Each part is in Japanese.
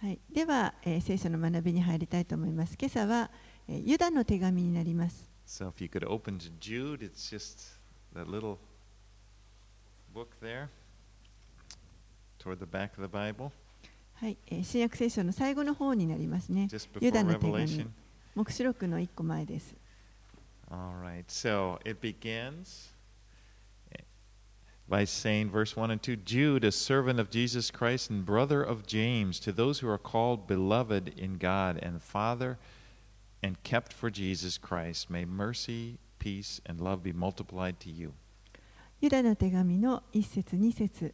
はい、では、えー、聖書の学びに入りたいと思います。今朝は、えー、ユダの手紙になります。So、Jude, there, はい、えー、新約聖書の最後の方になりますね。ユダの手紙。目視録の一個前です。by saying, verse 1 and 2 Jude, a servant of Jesus Christ and brother of James, to those who are called beloved in God and Father and kept for Jesus Christ, may mercy, peace, and love be multiplied to you. ユダの手紙の一節二節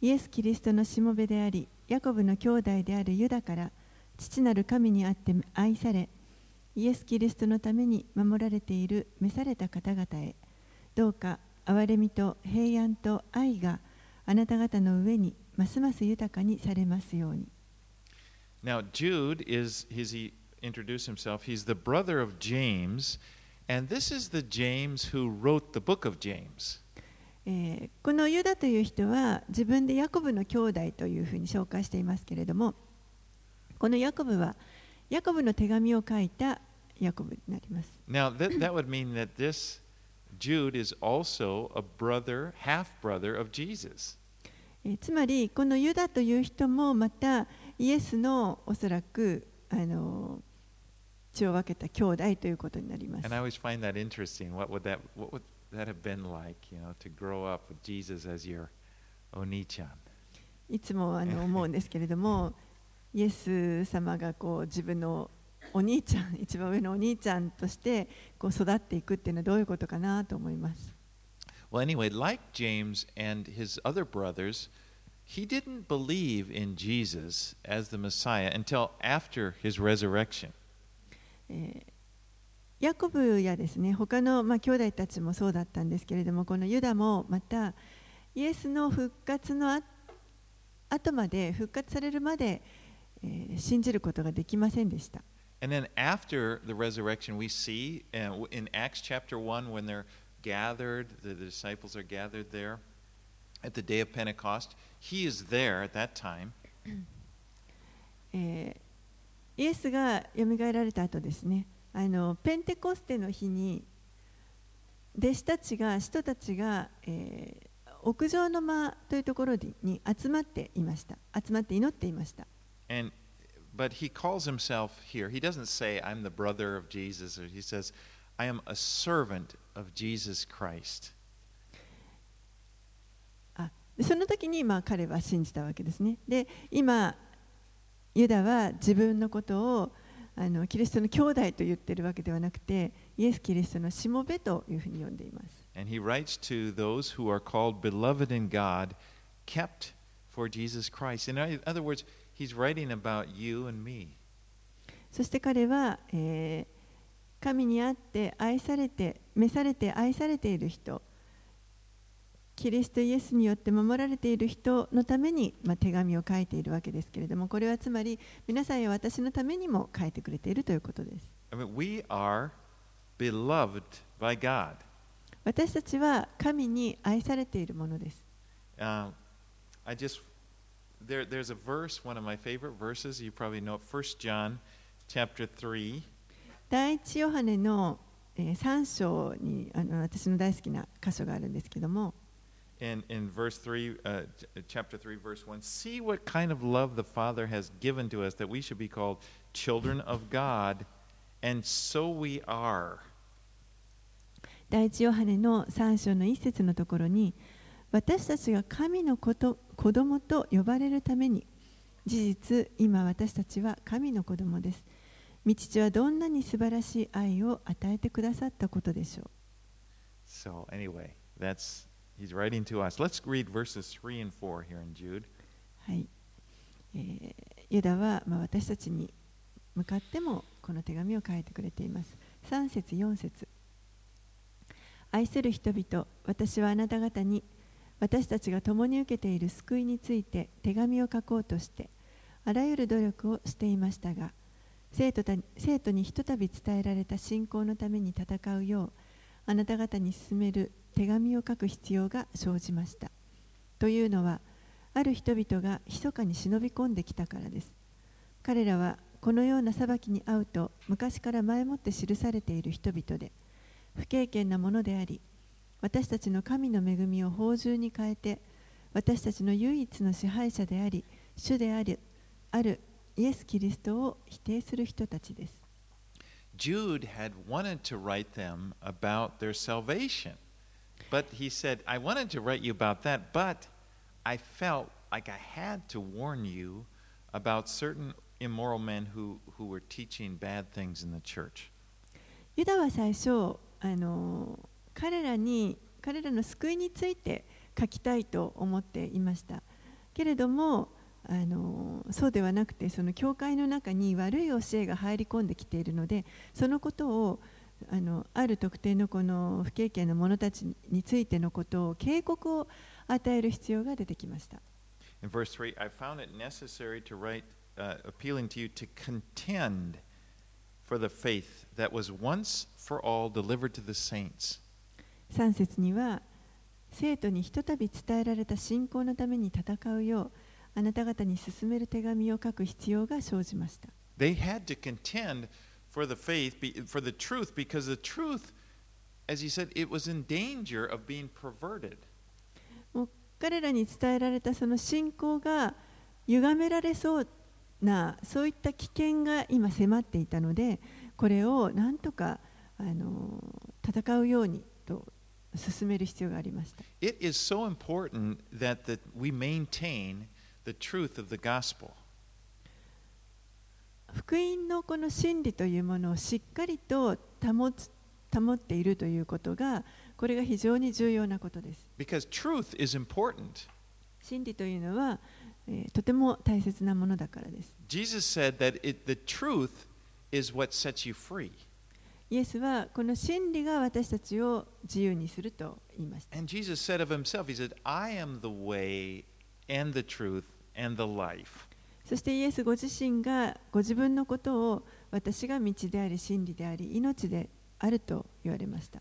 イエス・キリストのしもべであり、ヤコブの兄弟であるユダから、父なる神にあって愛され、イエス・キリストのために守られている召された方々へ、どうか 憐れみと平安と愛があなた方の上にますます豊かにされますように。Now, Jude is, his, he introduced himself, he's the brother of James, and this is the James who wrote the book of James. えーこのユダという人は自分でヤコブの兄弟というふうに紹介していますけれどもこのヤコブはヤコブの手紙を書いたヤコブになります。Now, that, that would mean that this Jude is also a brother, half brother of Jesus. えーつまりこのユダという人もまたイエスのおそらくあの血を分けた兄弟ということになります And。I always find that interesting. What would that, what would that have been like, you know, to grow up with Jesus as your onichan? いつもあの思うんですけれどもイエス様がこう自分のお兄ちゃん一番上のお兄ちゃんとしてこう育っていくっていうのはどういうことかなと思います。Well, anyway, like James and his other brothers, he didn't believe in Jesus as the Messiah until after his resurrection. えーヤコブやですね他のまあ兄弟たちもそうだったんですけれどもこのユダもまたイエスの復活のあ後まで復活されるまで、えー信じることができませんでした。And then after the resurrection, we see uh, in Acts chapter 1 when they're gathered, the, the disciples are gathered there at the day of Pentecost. He is there at that time. えーイエスがよみがえられた後ですねあのペンテコステの日に弟子たちが人たちが、えー屋上の間というところにに集まっていました集まって祈っていました And but he calls himself here. He doesn't say I'm the brother of Jesus or he says I am a servant of Jesus Christ. あでその時にまあ彼は信じたわけですねで今ユダは自分のことをあのキリストの兄弟と言ってるわけではなくてイエス・キリストのしもべというふうに呼んでいます And he writes to those who are called beloved in God, kept for Jesus Christ. In other words, he's writing about you and me. そして彼は、えー神にあって愛されて召されて愛されている人キリストイエスによって守られている人のために、まあ、手紙を書いているわけですけれどもこれはつまり皆さんや私のためにも書いてくれているということです I mean, we are beloved by God. 私たちは神に愛されているものです Um, I just there, there's a verse, one of my favorite verses. You probably know it. First John, chapter three. 第一ヨハネの、え3章にあの私の大好きな箇所があるんですけども In, in verse 3, uh, ch- chapter 3, verse 1, see what kind of love the Father has given to us that we should be called children of God, and so we are. 第一ヨハネの3章の一節のところに私たちが神のこと 子供と呼ばれるために事実今私たちは神の子供です。御父はどんなに素晴らしい愛を与えてくださったことでしょう。So, anyway, that's he's writing to us. Let's read verses 3 and 4 here in Jude. はい、えーユダは、まあ、私たちに向かってもこの手紙を書いてくれています。3節4節。愛する人々私はあなた方に私たちが共に受けている救いについて手紙を書こうとしてあらゆる努力をしていましたが生徒た生徒にひとたび伝えられた信仰のために戦うようあなた方に進める手紙を書く必要が生じました。というのはある人々が密かに忍び込んできたからです彼らはこのような裁きに遭うと昔から前もって記されている人々で不経験なものであり私たちの神の恵みを宝珠に変えて私たちの唯一の支配者であり主であるあるイエス・キリストを否定する人たちです Jude had wanted to write them about their salvation. But he said, I wanted to write you about that, but I felt like I had to warn you about certain immoral men who, who were teaching bad things in the church. ユダは最初あの彼らに彼らの救いについて書きたいと思っていましたけれどもあのそうではなくてその教会の中に悪い教えが入り込んできているのでそのことをあのある特定のこの不経験の者たちについてのことを警告を与える必要が出てきました。In verse 3, I found it necessary to write, uh, appealing to you to contend for the faith that was once for all delivered to the saints. 3節には生徒にひとたび伝えられた信仰のために戦うようあなた方に進める手紙を書く必要が生じました。They had to contend for the faith, for the truth, because the truth, as he said, it was in danger of being perverted. もう彼らに伝えられたその信仰が歪められそうなそういった危険が今迫っていたのでこれをなんとかあの戦うようにと進める必要がありました。It is so important that, that we maintain the truth of the gospel. 福音のこの真理というものをしっかりと保つ保っているということがこれが非常に重要なことです。Because truth is important. 真理というのは、えーとても大切なものだからです。Jesus said that it, the truth is what sets you free. イエスはこの真理が私たちを自由にすると言いました。イエスは自分が私たちを自由にするとました。そしてイエスご自身がご自分のことを私が道であり真理であり命であると言われました。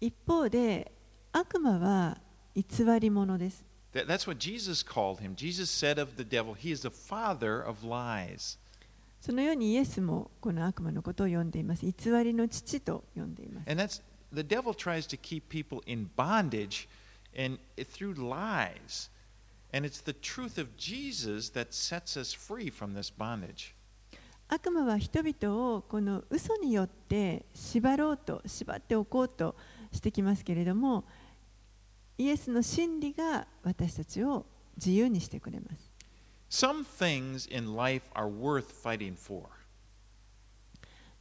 一方で悪魔は偽り者です。That's what Jesus called him. Jesus said of the devil, he is the father of lies. そのようにイエスもこの悪魔のことを呼んでいます。偽りの父と呼んでいます。And that's the devil tries to keep people in bondage and through lies. And it's the truth of Jesus that sets us free from this bondage. 悪魔は人々をこの嘘によって縛ろうと縛っておこうとしてきますけれどもイエスの真理が私たちを自由にしてくれます Some things in life are worth fighting for.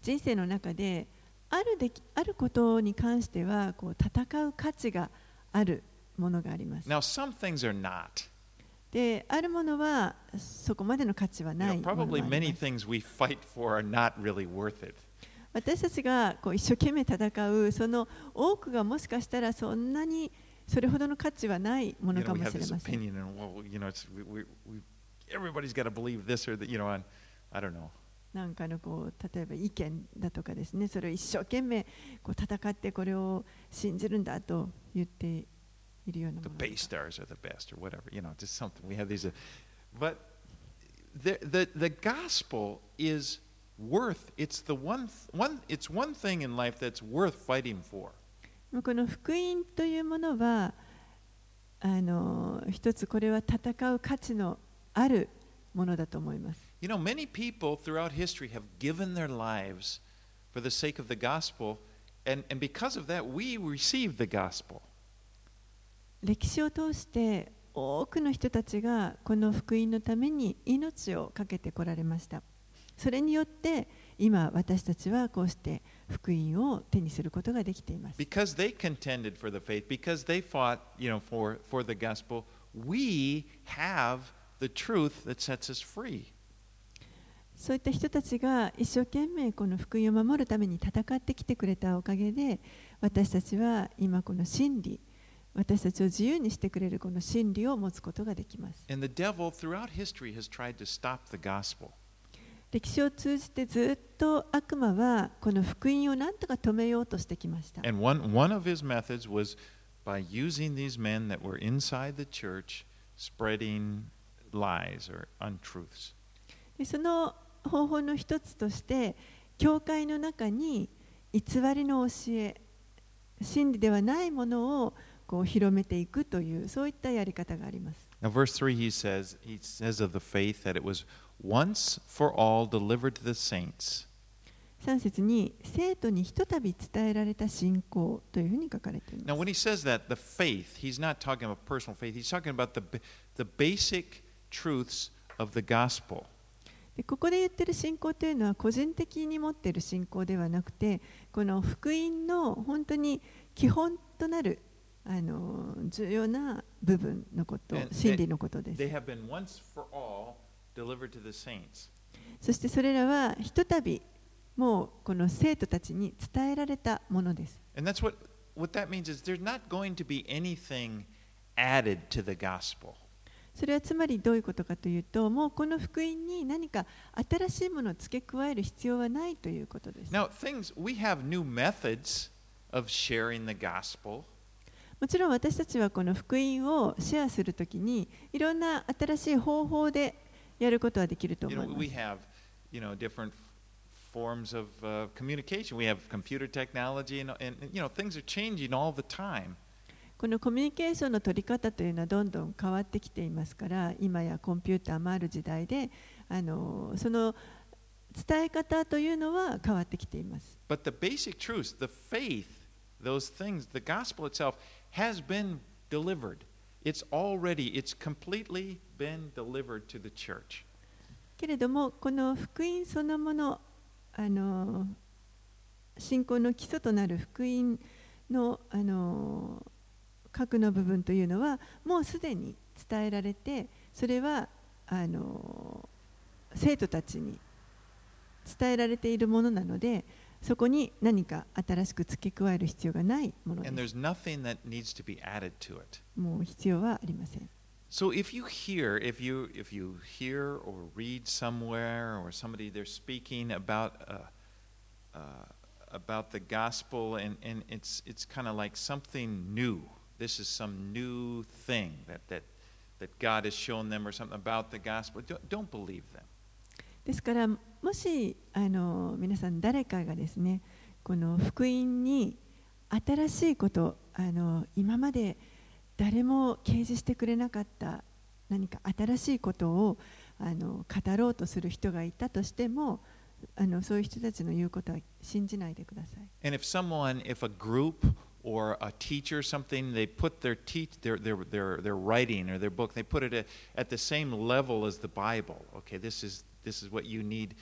人生の中である,できあることに関してはこう戦う価値があるものがあります。Now, some things are not. で、あるものはそこまでの価値はない。私たちがこう一生懸命戦う、その多くがもしかしたらそんなにそれほどの価値はないものかもしれません。everybody's got to believe this or that. You know, and I don't know. なんかのこう例えば意見だとかですねそれを一生懸命こう戦ってこれを信じるんだと言っているような the もの Bay Stars are the best or whatever. You know, just something. We have these, uh, but the the the gospel is worth. It's the one th- one. It's one thing in life that's worth fighting for. この福音というものはあの一つこれは戦う価値の あるものだと思います。You know, many people throughout history have given their lives for the sake of the gospel, and and because of that, we receive the gospel. 歴史を通して多くの人たちがこの福音のために命を懸けてこられましたそれによって今私たちはこうして福音を手にすることができています Because they contended for the faith, because they fought, you know, for for the gospel, we have そういった人たちが一生懸命この福音を守るために戦ってきてくれたおかげで私たちは今この真理私たちを自由にしてくれるこの真理を持つことができます。歴史を通じてずっと悪魔はこの福音を何とか止めようとしてきました。By lies or untruths. でその方法の一つとして教会の中に偽りの教え真理ではないものをこう広めていくというそういったやり方があります Now, verse 3, he says, he says of the faith that it was once for all delivered to the saints. 3節に生徒にひとたび伝えられた信仰というふうに書かれてい Now, ます when he says that, the faith, he's not talking about personal faith, he's talking about the, the basic truths of the gospel. ここで言っている信仰というのは個人的に持っている信仰ではなくてこの福音の本当に基本となるあの重要な部分のこと、真理のことです。そしてそれらはひとたびもうこの生徒たちに伝えられたものです。それはつまりどういうことかというと、もうこの福音に何か新しいものを付け加える必要はないということです。Now, things, we have new methods of sharing the gospel. もちろん私たちはこの福音をシェアするときにいろんな新しい方法でやることはできると You 思い know, ま we す。have, you know, different forms of uh, communication. We have computer technology, and, and you know, things are changing all the time. このコミュニケーションの取り方というのはどんどん変わってきていますから、今やコンピューターもある時代で、あのその伝え方というのは変わってきています。But the basic truths, the faith, those things, the gospel itself has been delivered. It's already, it's completely been delivered to the church. けれどもこの福音そのものあの信仰の基礎となる福音のあの核の部分というのはもうすでに伝えられてそれはあの生徒たちに伝えられているものなのでそこに何か新しく付け加える必要がないものです.もう必要はありません So if you hear, if you if you hear or read somewhere or somebody they're speaking about uh, uh, about the gospel and, and it's it's kind of like something new. This is some new thing that that that God has shown them or something about the gospel. Don't, don't believe them. ですからもしあの皆さん誰かがですねこの福音に新しいことあの今まで誰も掲示してくれなかった何か新しいことをあの語ろうとする人がいたとしてもあのそういう人たちの言うことは信じないでください。And if someone, if a group or a teacher or something, they put their, te- their, their, their, their writing or their book, they put it at, at the same level as the Bible. Okay, this is, this is what you need.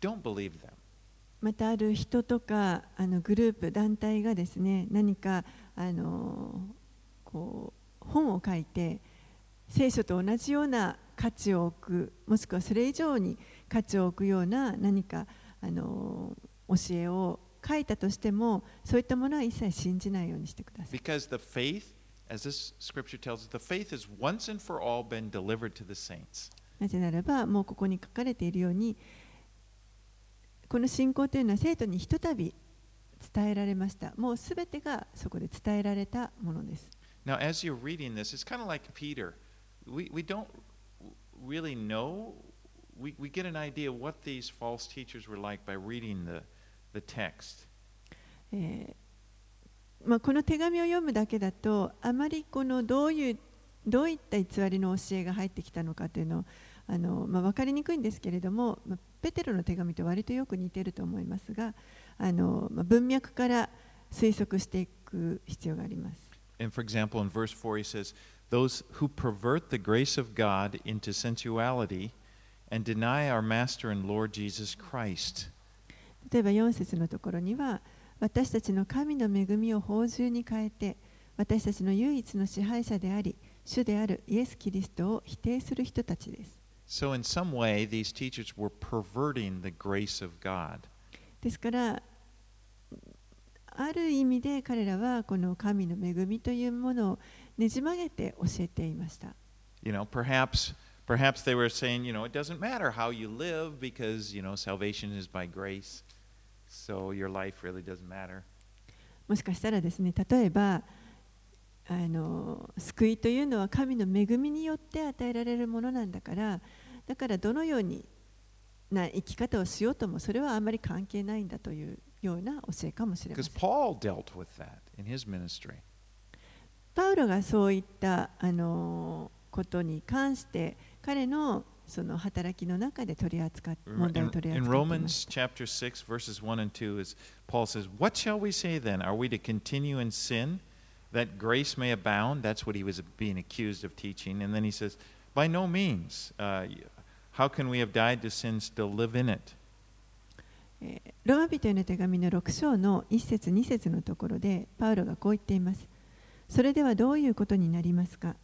Don't believe them. またある人とかあのグループ団体がですね何かあのこう本を書いて聖書と同じような価値を置くもしくはそれ以上に価値を置くような何かあの教えを書いたとしてもそういったものは一切信じないようにしてください。Because the faith, as this scripture tells us, the faith has once and for all been delivered to the saints. なぜならばもうここに書かれているようにこの信仰というのは生徒にひとたび伝えられましたもうすべてがそこで伝えられたものです Now, as you're reading this, it's kind of like Peter. We, we don't really know. We, we get an idea what these false teachers were like by reading the, the text. えーまあ、この手紙を読むだけだとあまりこのどういうどういった偽りの教えが入ってきたのかというのをあの、まあ、分かりにくいんですけれども、まあ、ペテロの手紙と割とよく似ていると思いますがあの、まあ、文脈から推測していく必要があります。And for example, in verse 4, he says, Those who pervert the grace of God into sensuality and deny our Master and Lord Jesus Christ. 例えば4節のところには私たちの神の恵みを宝珠に変えて私たちの唯一の支配者であり主であるイエス・キリストを否定する人たちです。So, in some way, these teachers were perverting the grace of God. ですからある意味で彼らはこの神の恵みというものをねじ曲げて教えていました。You know, perhaps perhaps they were saying, you know, it doesn't matter how you live because, you know, salvation is by grace. So your life really doesn't matter. もしかしたらですね例えばあの救いというのは神の恵みによって与えられるものなんだからだからどのようにな生き方をしようともそれはあまり関係ないんだというような教えかもしれません。Paul dealt with that in his ministry. パウロがそういったあのことに関して彼のその働きの中で取り扱っ問題を In, 取り in 扱っています Romans chapter 6, verses 1 and 2, is Paul says, What shall we say then? Are we to continue in sin that grace may abound? That's what he was being accused of teaching. And then he says, By no means. Uh, how can we have died to sin, still live in it? えーローマ人への手紙の6章の1節2節のところでパウロがこう言っています。それではどういうことになりますか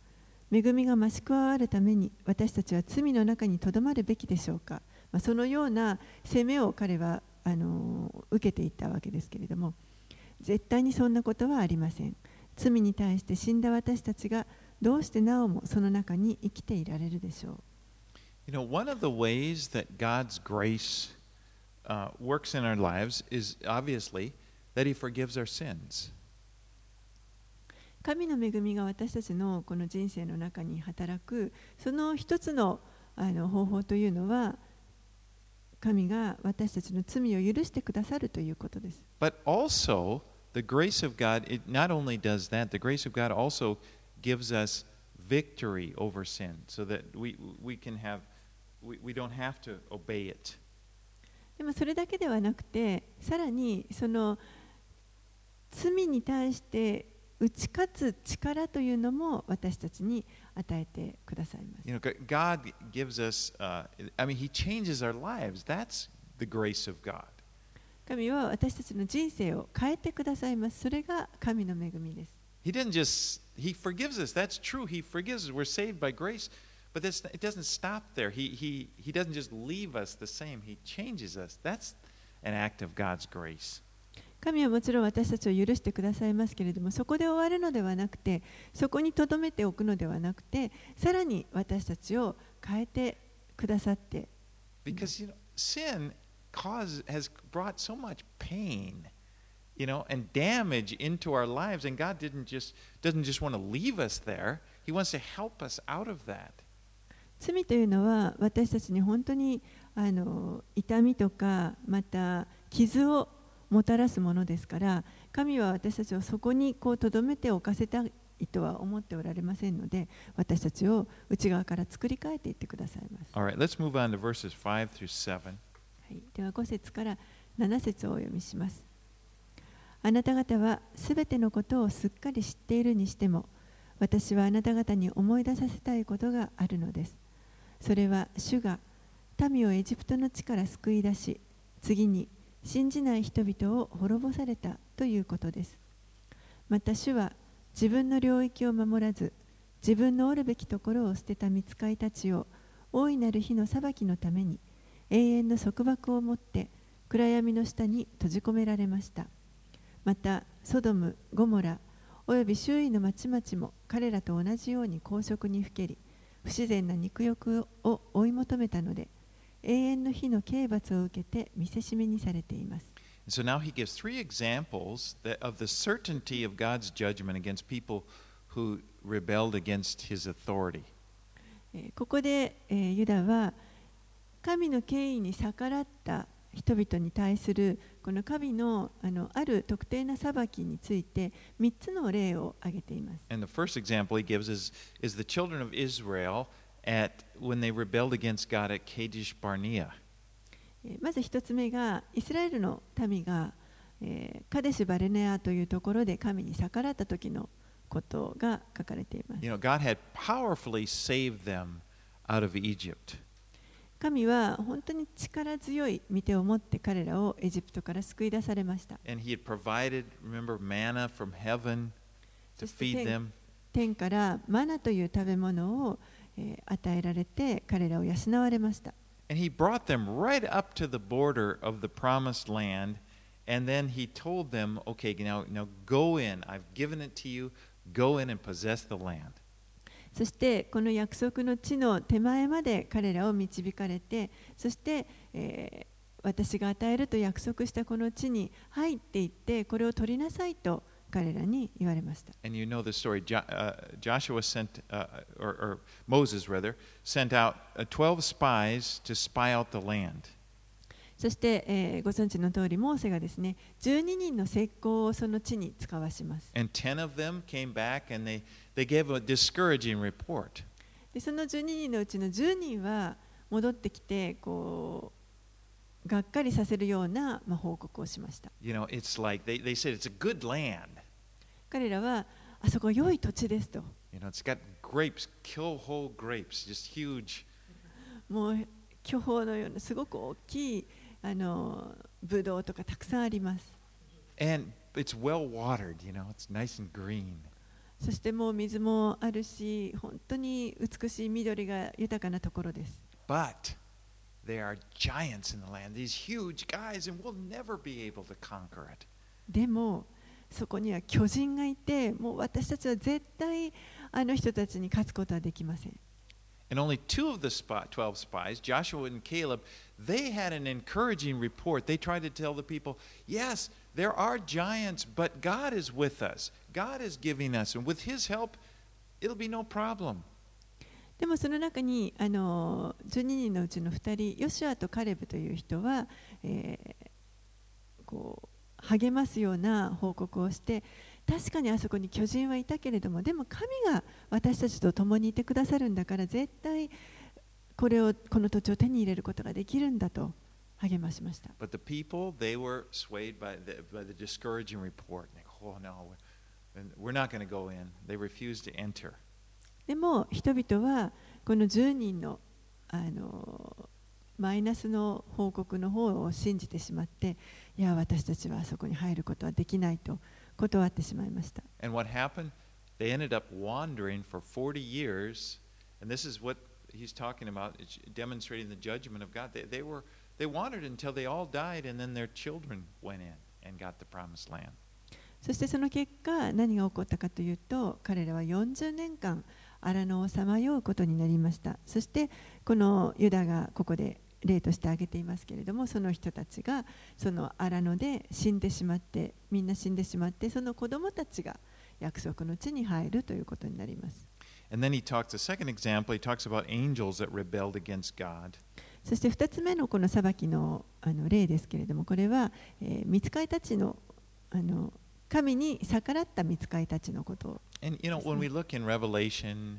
恵みが増し加わるために私たちは罪の中にとどまるべきでしょうか、まあ、そのような責めを彼はあの受けていたわけですけれども絶対にそんなことはありません。罪に対して死んだ私たちがどうしてなおもその中に生きていられるでしょう？You know, one of the ways that God's grace uh, works in our lives is obviously that He forgives our sins. 神の恵みが私たちのこの人生の中に働くその一つのあの方法というのは神が私たちの罪を許してくださるということです。But also, the grace of God, it not only does that, the grace of God also gives us victory over sin so that we, we can have, we, we don't have to obey it. でもそれだけではなくてさらにその罪に対して打ち勝つ力というのも私たちに与えてくださいます。You know, God gives us, uh, I mean, He changes our lives. That's the grace of God. 神は私たちの人生を変えてくださいます。それが神の恵みです。He didn't just, He forgives us. That's true. He forgives us. We're saved by grace. But that's, it doesn't stop there. He, he, he doesn't just leave us the same, He changes us. That's an act of God's grace. 神はもちろん私たちを許してくださいますけれどもそこで終わるのではなくてそこに留めておくのではなくてさらに私たちを変えてくださって Because, you know, sin cause, has brought so much pain, you know, and damage into our lives. And God didn't just, doesn't just want to leave us there, He wants to help us out of that. 罪というのは私たちに本当にあの痛みとかまた傷をもたらすものですから神は私たちをそこにこう留めておかせたいとは思っておられませんので私たちを内側から作り変えていってくださいます。All right, let's move on to verses 5 through 7. はい、では5節から7節をお読みします。あなた方はすべてのことをすっかり知っているにしても、私はあなた方に思い出させたいことがあるのです。それは主が民をエジプトの地から救い出し、次に信じない人々を滅ぼされたということです。また主は自分の領域を守らず、自分のおるべきところを捨てた見つかいたちを大いなる日の裁きのために永遠の束縛を持って暗闇の下に閉じ込められましたまたソドム、ゴモラおよび周囲の町々も彼らと同じように公職にふけり不自然な肉欲を追い求めたので永遠の日の刑罰を受けて見せしめにされています so now he gives three examples that, of the certainty of God's judgment against people who rebelled against his authority. えーここで、えーユダは神の権威に逆らった人々に対するこの神のあのある特定な裁きについて3つの例を挙げています。And the first example he gives is, is the children of Israel at when they rebelled against God at Kadesh Barnea. まず一つ目が、イスラエルの民が、えー、カデシュ・バレネアというところで神に逆らった時のことが書かれています。You know, 神は本当に力強い見てを持って彼らをエジプトから救い出されました。Provided, remember, そして天からマナという食べ物を与えられて彼らを養われました。And he brought them right up to the border of the promised land. And then he told them, okay, now, now go in. I've given it to you. Go in and possess the land. そしてこの約束の地の手前まで彼らを導かれてそして、えー私が与えると約束したこの地に入っていってこれを取りなさいと彼らに言われました。And you know the story. Jo- uh, Joshua sent, uh, or, or Moses rather, sent out uh, 12 spies to spy out the land. そして、えーご存知の通り、モーセがですね、12人の石膏をその地に使わします。And 10 of them came back and they, they gave a discouraging report. で、その12人のうちの10人は戻ってきて、こう、がっかりさせるような、まあ、報告をしました。You know, it's like they, they said it's a good land. 彼らは、あそこ良い土地ですと。You know, it's got grapes, whole grapes, just huge. もう巨峰のようなすごく大きいあのブドウとかたくさんあります。And it's well watered, you know, it's nice and green. そしてもう水もあるし、本当に美しい緑が豊かなところです。But there are giants in the land, these huge guys, and we'll never be able to conquer it. でも、そこには巨人がいて、もう私たちは絶対あの人たちに勝つことはできません。And only two of the spy, 12 spies, Joshua and Caleb, they had an encouraging report. They tried to tell the people, yes, there are giants, but God is with us. God is giving us, and with His help, it'll be no problem. でもその中にあの12人のうちの2人、ヨシュアとカレブという人は、えーこう励ますような報告をして確かにあそこに巨人はいたけれどもでも神が私たちと共にいてくださるんだから絶対こ,れをこの土地を手に入れることができるんだと励ましました。でも人々はこの10人の,あのマイナスの報告の方を信じてしまっていや私たちはあそこに入ることはできないと断ってしまいました And what happened? They ended up wandering for 40 years. And this is what he's talking about, demonstrating the judgment of God. They, they, were, they wandered until they all died, and then their children went in and got the promised land. そしてその結果何が起こったかというと彼らは40年間荒野をさまようことになりましたそしてこのユダがここで例として挙げていますけれどもその人たちがその荒野で死んでしまってみんな死んでしまってその子供たちが約束の地に入るということになります And then he talks, the second example, he talks about angels that rebelled against God. そして2つ目のこの裁きのあの例ですけれどもこれは、えー、見つかいたちのあの神に逆らった見つかいたちのことを And you know, when we look in Revelation,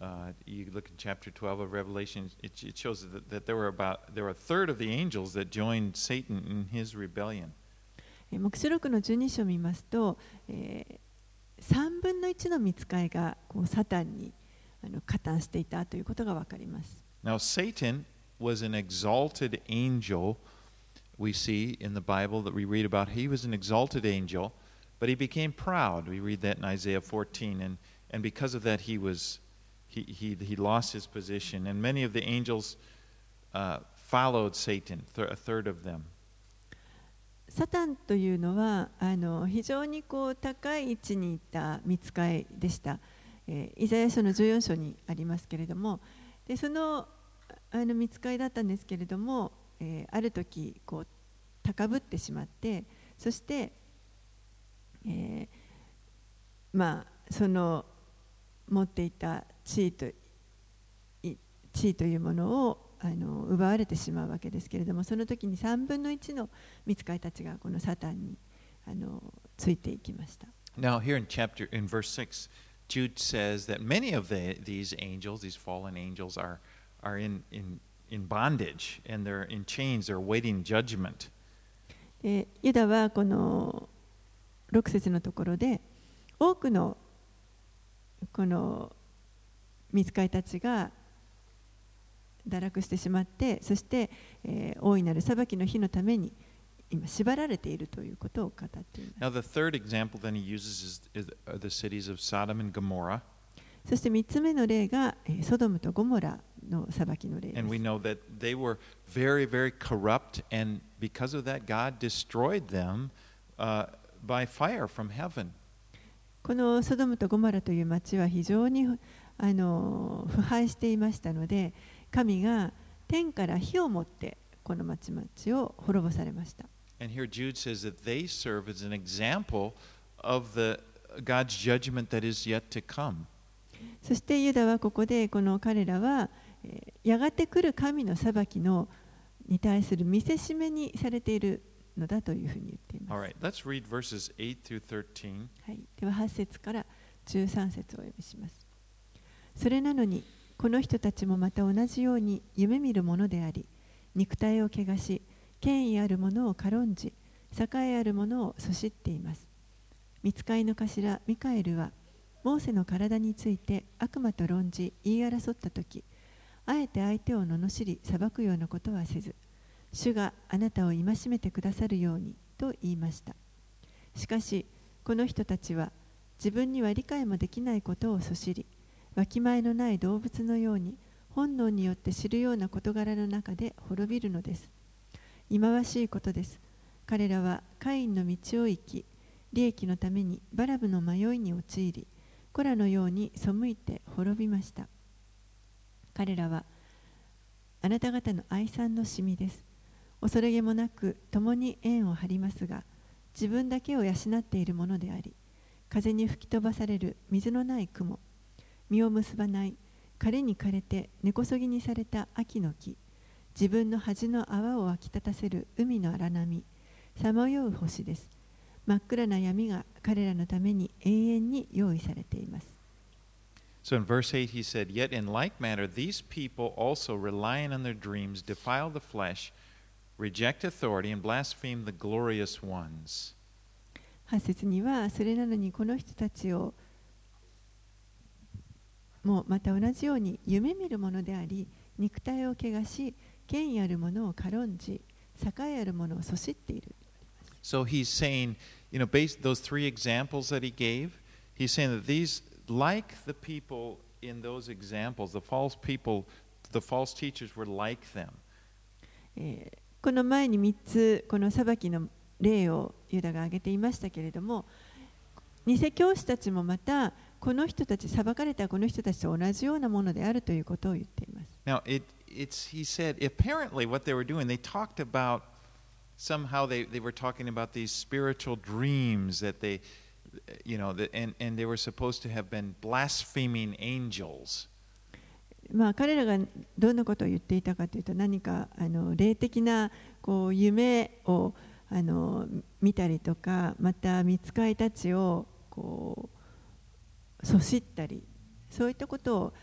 uh, you look in chapter 12 of Revelation, it, it shows that, that there were about there were a third of the angels that joined Satan in his rebellion. えー黙示録の12章を見ますと、えー、3分の1の見つかいがこうサタンにあの加担していたということが分かります。 Now, Satan was an exalted angel. We see in the Bible that we read about. He was an exalted angel, but he became proud. We read that in Isaiah 14, and, and because of that, he was he, he, he lost his position. And many of the angels uh, followed Satan, th- a third of them. サタンというのはあの非常にこう高い位置にいた見つかいでした。えーイザヤ書の14章にありますけれども、でそのあの見つかいだったんですけれども、えーある時こう高ぶってしまって、そして、えーまあその持っていた地位とい地位というものをあの奪われてしまうわけですけれどもその時に3分の1の見つかいたちがこのサタンにあのついていきました。Now, here in chapter in verse six, Jude says that many of the, these angels, these fallen angels, are are in, in in bondage and they're in chains. They're awaiting judgment. でユダはこの6節のところで多くのこの見つかいたちが堕落してしまってそして、えー大いなる裁きの日のために今縛られているということを語っています Now, the third example then he uses is, is are the cities of Sodom and Gomorrah, そして3つ目の例が、えーソドムとゴモラの裁きの例で and we す。know that they were very, very corrupt, and because of that, God destroyed them uh, by fire from heaven. このソドムとゴモラという町は非常にあの腐敗していましたので神が天から火を持ってこの町々を滅ぼされました。And here Jude says that they serve as an example of the God's judgment that is yet to come. そしてユダはここでこの彼らはえーやがて来る神の裁きのに対する見せしめにされているのだというふうに言っています。Right, let's read verses 8 through 13. はい、では8節から13節をお読みします。それなのに、この人たちもまた同じように夢見るものであり、肉体を汚し、権威あるものを軽んじ、栄えあるものをそしっています。見つかいの頭ミカエルは、モーセの体について悪魔と論じ言い争ったとき、あえて相手を罵り裁くようなことはせず、主があなたを戒めてくださるようにと言いました。しかし、この人たちは自分には理解もできないことをそしり、わきまえのない動物のように本能によって知るような事柄の中で滅びるのです。忌まわしいことです。彼らはカインの道を行き、利益のためにバラブの迷いに陥り、コラのように背いて滅びました。彼らはあなた方の愛産のシミです。恐れげもなく共に縁を張りますが、自分だけを養っているものであり、風に吹き飛ばされる水のない雲、実を結ばない、枯れに枯れて根こそぎにされた秋の木、自分の恥の泡を湧き立たせる海の荒波、さまよう星です。真っ暗な闇が彼らのために永遠に用意されています。So in verse 8, he said, Yet in like manner, these people also, relying on their dreams, defile the flesh, reject authority, and blaspheme the glorious ones. 8節にはそれなのにこの人たちをもまた同じように夢見るものであり肉体を汚し権威あるものを軽んじ栄あるものをそしっている So he's saying, you know, based those three examples that he gave, he's saying that these, like the people in those examples, the false people, the false teachers were like them. えー この前に3つこの裁きの例をユダが挙げていましたけれども偽教師たちもまたこの人たち裁かれたこの人たちと同じようなものであるということを言っています Now, it, it's, he said, apparently what they were doing, they talked about, somehow they, they were talking about these spiritual dreams that they, you know, that, and, and they were supposed to have been blaspheming angels. まあ、彼らがどんなことを言っていたかというと何かあの霊的なこう夢をあの見たりとかまた見つかいたちをこうそしったりそういったことを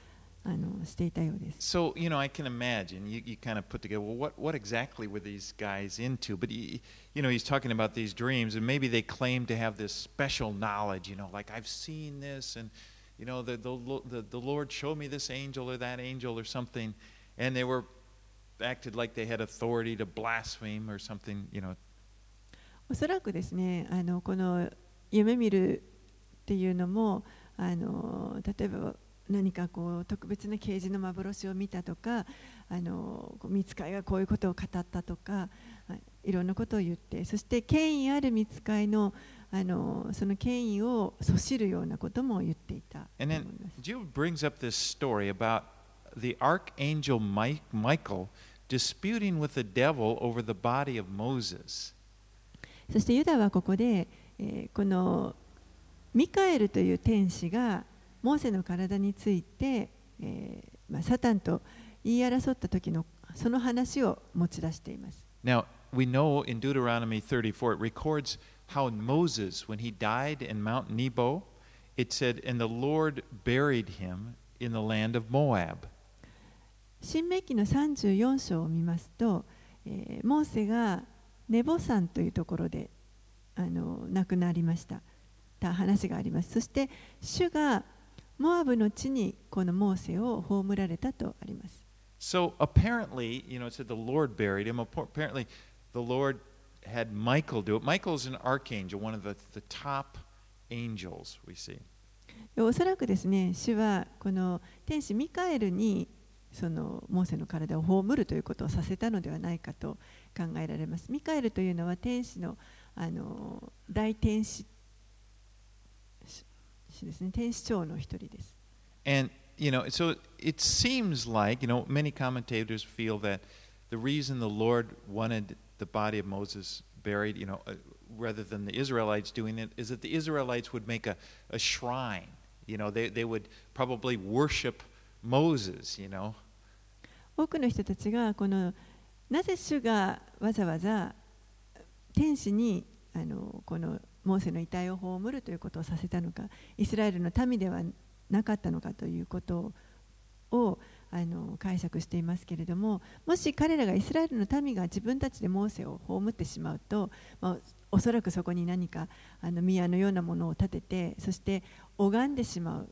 あのしていたようです。So, you know, I can imagine, you, you kind of put together, well, what, what exactly were these guys into? But, he, you know, he's talking about these dreams, and maybe they claim to have this special knowledge, you know, like I've seen this, and, you know, the, the, the, the Lord showed me this angel or that angel or something, and they were acted like they had authority to blaspheme or something, you know. おそらくですねあのこの夢見るっていうのもあの例えば何かこう特別な啓示の幻を見たとかあの見つかいがこういうことを語ったとかいいろんなことを言ってそして権威ある見つかいのあのその権威をそしるようなことも言っていたい then。Jude brings up this story about the archangel Michael disputing with the devil over the body of Moses. そしてユダはここで、えーこのミカエルという天使がモーセの体について、えーまあ、サタンと言い争った時のその話を持ち出しています。Now, we know in Deuteronomy 34, it records how Moses, when he died in Mount Nebo, it said, And the Lord buried him in the land of Moab. 新明記の34章を見ますと、えーモーセがネボ山というところであの亡くなりましたた話がありますそして主がモアブの地にこのモーセを葬られたとあります So apparently, you know, it said the Lord buried him. Appa- Apparently, the Lord had Michael do it. Michael's an archangel, one of the, the top angels we see. でおそらくですね主はこの天使ミカエルにそのモーセの体を葬るということをさせたのではないかと考えられますミカエルというのは天使のあの大天使使ですね天使長の一人です And, you know, so it seems like, you know, many commentators feel that the reason the Lord wanted the body of Moses buried, you know, uh, rather than the Israelites doing it, is that the Israelites would make a, a shrine. You know, they, they would probably worship Moses, you know. 多くの人たちがこのなぜ主がわざわざ天使にあのこのモーセの遺体を葬るということをさせたのかイスラエルの民ではなかったのかということを あの解釈していますけれどももし彼らがイスラエルの民が自分たちでモーセを葬ってしまうと、まあ、おそらくそこに何かあの宮のようなものを建ててそして拝んでしまう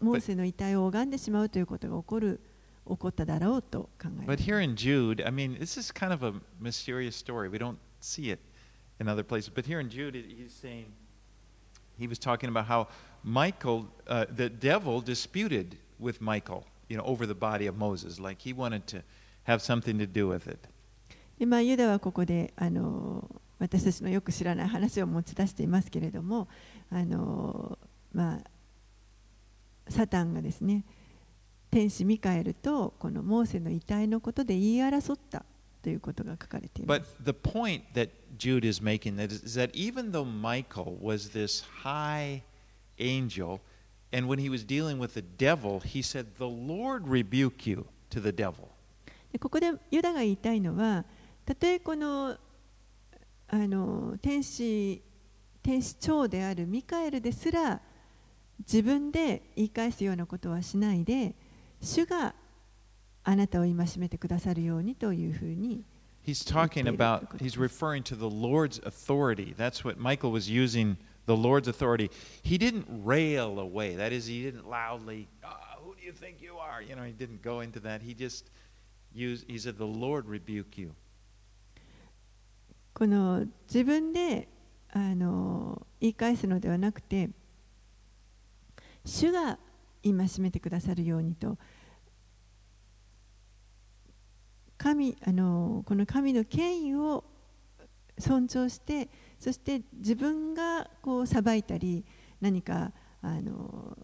モーセの遺体を拝んでしまうということが起こる起こっただろうと考えま But。here in Jude, I mean, this is kind of a mysterious story. We don't see it in other places. But here in Jude, it- he's saying, he was talking about how Michael, uh, the devil disputed with Michael, you know, over the body of Moses. Like he wanted to have something to do with it. でまあ、ユダはここであの私たちのよく知らない話を持ち出していますけれどもあの、まあ、サタンがですね天使ミカエルとこのモーセの遺体のことで言い争ったということが書かれていま But す。the point that Jude is making that is that even though Michael was this high angel, and when he was dealing with the devil, he said, The Lord rebuke you to the devil. でここでユダが言いたいのはたとえこのあの天使天使長であるミカエルですら自分で言い返すようなことはしないで主があなたを戒めてくださるようにというふうに He's talking Repeated about, the he's goodness. referring to the Lord's authority. That's what Michael was using, The Lord's authority. He didn't rail away. That is, he didn't loudly, ah, who do you think you are? You know, he didn't go into that. He just used, he said, the Lord rebuke you. この自分であの言い返すのではなくて主が戒めてくださるようにと神あのこの神の権威を尊重してそして自分がこう裁いたり何かあの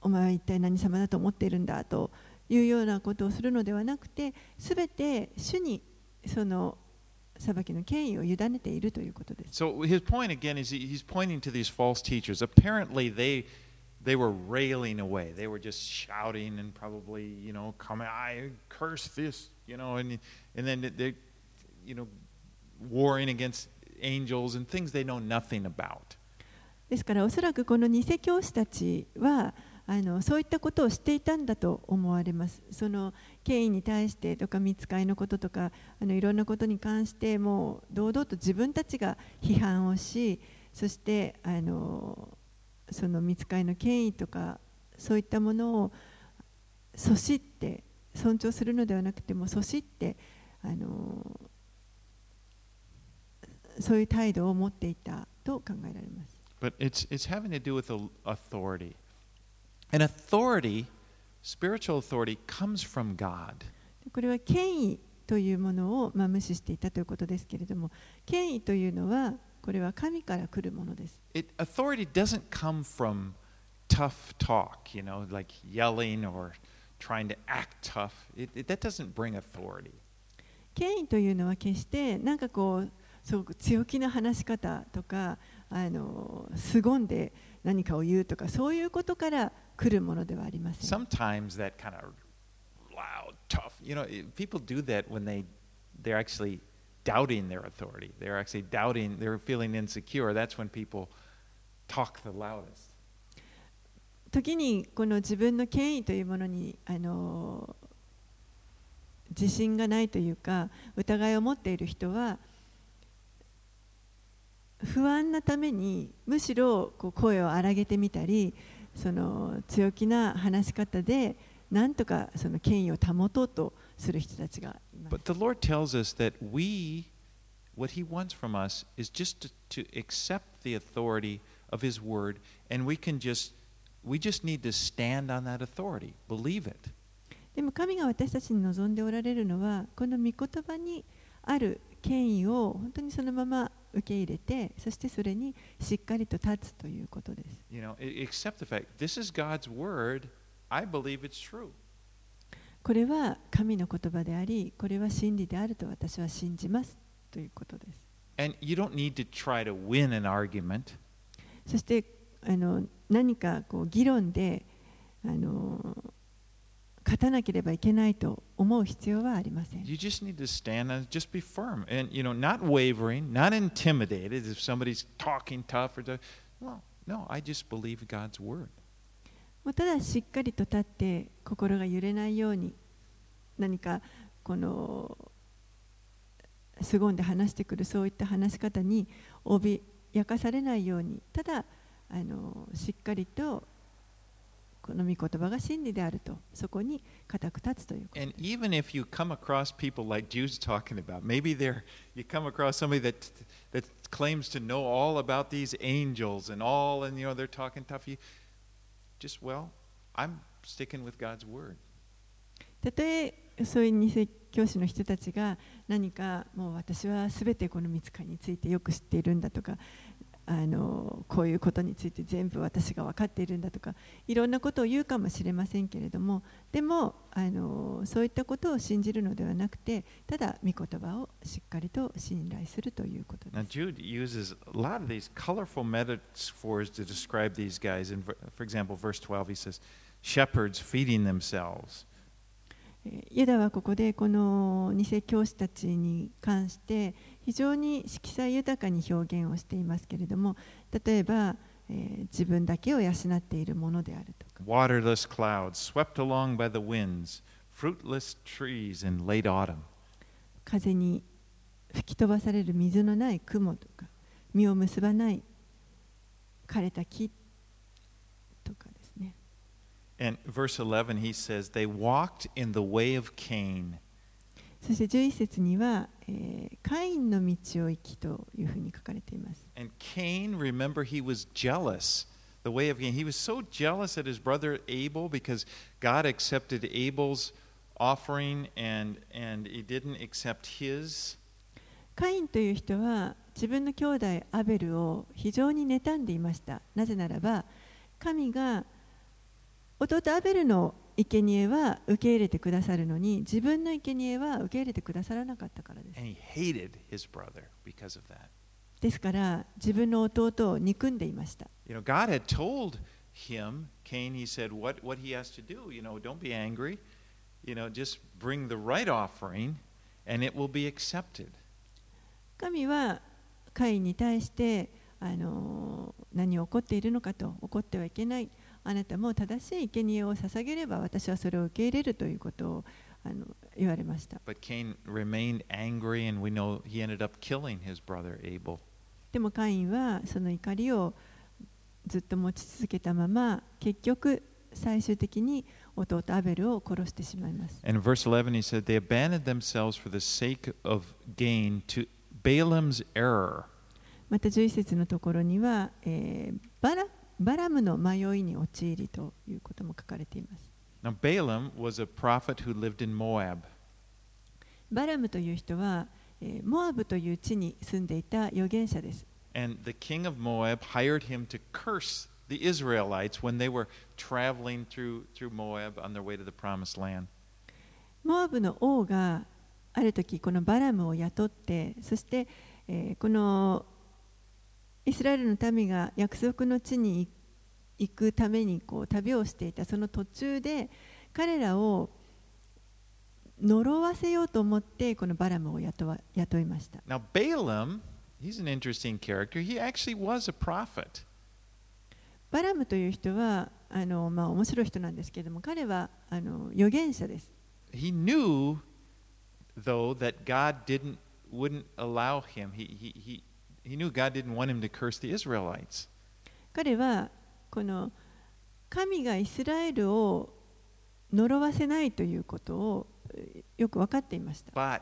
お前は一体何様だと思っているんだというようなことをするのではなくてすべて主にその裁きの権威を委ねているということです。So his point again is he's pointing to these false teachers. Apparently, they they were railing away. They were just shouting and probably, you know, come I curse this, you know, and and then they, you know, warring against angels and things they know nothing about. ですからおそらくこの偽教師たちはあのそういったことを知っていたんだと思われます。その権威に対してとか見つかりのこととかあのいろんなことに関してもう堂々と自分たちが批判をしそしてあのその見つかりの権威とかそういったものをそしって尊重するのではなくてもそしってあのそういう態度を持っていたと考えられます。But it's it's having to do with authority. And authority, spiritual authority, comes from God. これは権威というものを、まあ、無視していたということですけれども権威というのはこれは神から来るものです。it, authority doesn't come from tough talk, you know, like yelling or trying to act tough. It, it, that doesn't bring authority. 権威というのは決してなんかこうすごく強気な話し方とかあの凄んで何かを言うとかそういうことから来るものではありません。Sometimes that kind of loud, tough, you know, people do that when they they're actually doubting their authority. They're actually doubting, they're feeling insecure. That's when people talk the loudest. 時にこの自分の権威というものにあの自信がないというか疑いを持っている人は不安なためにむしろこう声を荒げてみたりその強気な話し方でなんとかその権威を保とうとする人たちがいます But the Lord tells us that we, what He wants from us is just to, to accept the authority of His Word, and we can just, we just need to stand on that authority, believe it. でも神が私たちに望んでおられるのはこの御言葉にある権威を本当にそのまま受け入れてそしてそれにしっかりと立つということです You know, accept the fact this is God's Word. I believe it's true. これは神の言葉でありこれは真理であると私は信じますということです And you don't need to try to win an argument. そしてあの何かこう議論であの勝たなければいけないと思う必要はありません。You just need to stand and just be firm and, you know, not wavering, not intimidated if somebody's talking tough or, well, no, I just believe God's word. もうただしっかりと立って心が揺れないように何かこの凄んで話してくるそういった話し方に脅かされないようにただあのしっかりとこの御言葉が真理であるとそこに固く立つということ。えそういう偽教師の人たちが何かもう私は全てこの御使いについてよく知っているんだとか。あのこういうことについて全部私が分かっているんだとかいろんなことを言うかもしれませんけれどもでもあのそういったことを信じるのではなくてただ御言葉をしっかりと信頼するということで Now, す。Jude uses a lot of these colorful metaphors to describe these guys. In, for example, verse 12, he says, shepherds feeding themselves. えーユダはここでこの偽教師たちに関して非常に色彩豊かに表現をしていますけれども例えば、えー自分だけを養っているものであるとか Waterless clouds swept along by the winds, fruitless trees in late autumn. 風に吹き飛ばされる水のない雲とか実を結ばない枯れた木とかですね And verse 11, he says, They walked in the way of Cain. そして11節には、えーカインの道を行きというふうに書かれています And Cain, remember, he was jealous. The way of Cain. He was so jealous at his brother Abel because God accepted Abel's offering and, and he didn't accept his. カインという人は自分の兄弟アベルを非常に妬んでいました。なぜならば神が弟アベルの生贄は受け入れてくださるのに自分の生贄は受け入れてくださらなかったからです。ですから自分の弟を憎んでいました。You know, God had told him, Cain, he said, what, what he has to do. You know, don't be angry. You know, just bring the right offering and it will be accepted. 神はカインに対してあの何を起こっているのかと怒ってはいけないあなたも正しい生贄を捧げれば私はそれを受け入れるということをあの言われました。でもカインはその怒りをずっと持ち続けたまま結局最終的に弟アベルを殺してしまいます。また11節のところには、えー、バラバラムの迷いに陥りということも書かれています。バラムという人は、え、モアブという地に住んでいた預言者です。モアブの王がある時このバラムを雇って、そして、え、このイスラエルの民が約束の地に行くためにこう旅をしていたその途中で彼らを呪わせようと思ってこのバラムを雇わ雇いました Now, Balaam, he's an interesting character. He actually was a prophet. バラムという人はあの、まあ、面白い人なんですけれども彼はあの預言者です He knew, though, that God didn't wouldn't allow him. He, he, he, he knew God didn't want him to curse the Israelites. 彼はこの神がイスラエルを呪わせないということをえーよく分かっていました。But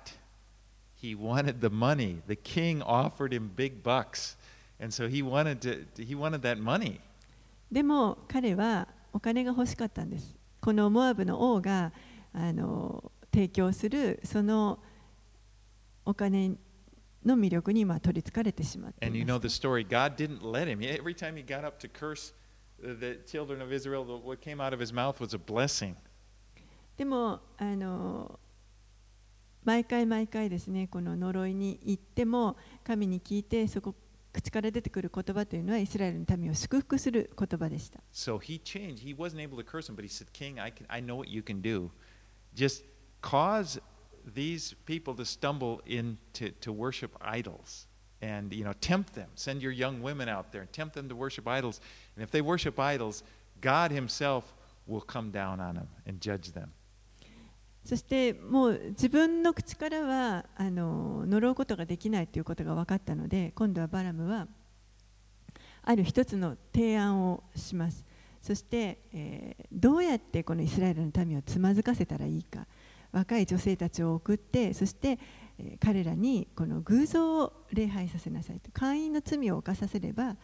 he wanted the money. The king offered him big bucks. And so he wanted to he wanted that money. でも彼はお金が欲しかったんです。このモアブの王があの提供するそのお金の魅力に今取りつかれてしまって And い you ま know す the story. God didn't let him. Every time he got up to curse the children of Israel, what came out of his mouth was a blessing. でもあの毎回毎回ですねこの呪いに行っても神に聞いてそこ口から出てくる言葉というのはイスラエルの民を祝福する言葉でした。So he changed. He wasn't able to curse him, but he said, King, I, can, I know what you can do. Just cause these people to stumble into to worship idols. And you know, tempt them. Send your young women out there and tempt them to worship idols. And if they worship idols, God Himself will come down on them and judge them. そしてもう自分の口からはあの呪うことができないということが分かったので今度はバラムはある一つの提案をしますそして、えーどうやってこのイスラエルの民をつまずかせたらいいか若い女性たちを送ってそして、えー彼らにこの偶像を礼拝させなさいと会員の罪を犯させれば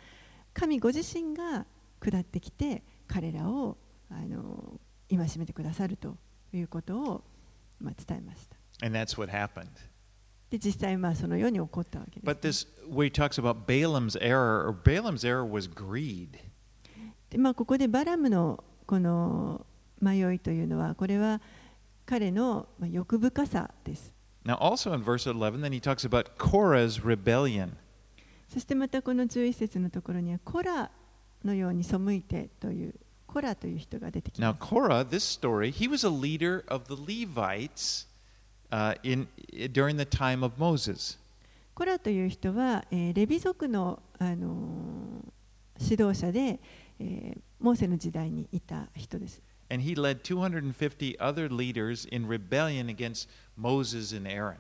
神ご自身が下ってきて彼らをあの戒めてくださるということを、まあ、伝えました。And that's what happened. で実際まあそのように起こったわけです、But this where he talks about Balaam's error, or Balaam's error was greed. でまあ、ここでバラムのこの迷いというのはこれは彼のまあ欲深さです。Now, also in verse 11, then he talks about Korah's rebellion. そしてまたこの11節のところにはコラのように背いてというコラという人が出てき Now, ます。Korah, this story, he was a leader of the Levites uh, in, during the time of Moses. コラという人は、えーレビ族の、あのー指導者で、えーモーセの時代にいた人です。And he led 250 other leaders in rebellion against Moses and Aaron.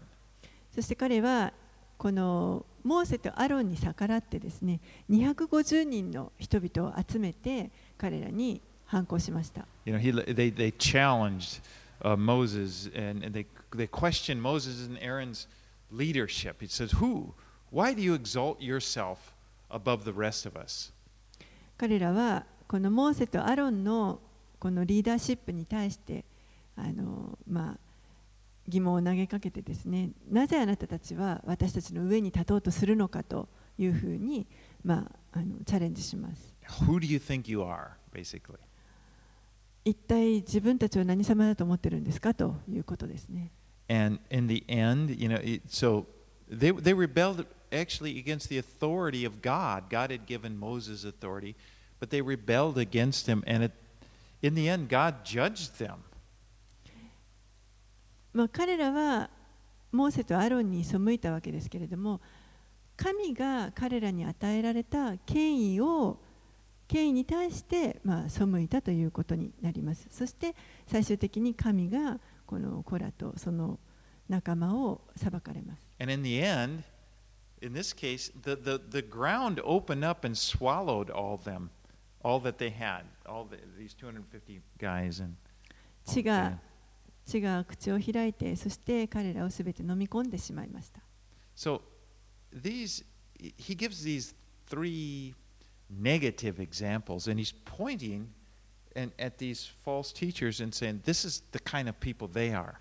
そして彼はこのモーセとアロンに逆らってですね250人の人々を集めて彼らに反抗しました。 You know, he, they, they challenged uh, Moses and, and they, they questioned Moses and Aaron's leadership. He says, Who? Why do you exalt yourself above the rest of us? 彼らはこのモーセとアロンの このリーダーシップに対してあの、まあ、疑問を投げかけてですねなぜあなたたちは私たちの上に立とうとするのかというふうに、まあ、あのチャレンジします。Who do you think you are, basically? 一体自分たちを何様だと思ってるんですかということですね。And in the end, you know, it, so they, they rebelled actually against the authority of God. God had given Moses authority, but they rebelled against him. And it, in the end, God judged them. まあ、彼らはモーセとアロンに背いたわけですけれども神が彼らに与えられた権威を権威に対してまあ背いたということになりますそして最終的に神がこのコラとその仲間を裁かれます And in the end, in this case, the, the, the ground opened up and swallowed all them, all that they had, all the, these 250 guys. And 地が地が口を開いてそして彼らをすべて飲み込んでしまいました So these, he gives these three negative examples, and he's pointing and, at these false teachers and saying, this is the kind of people they are.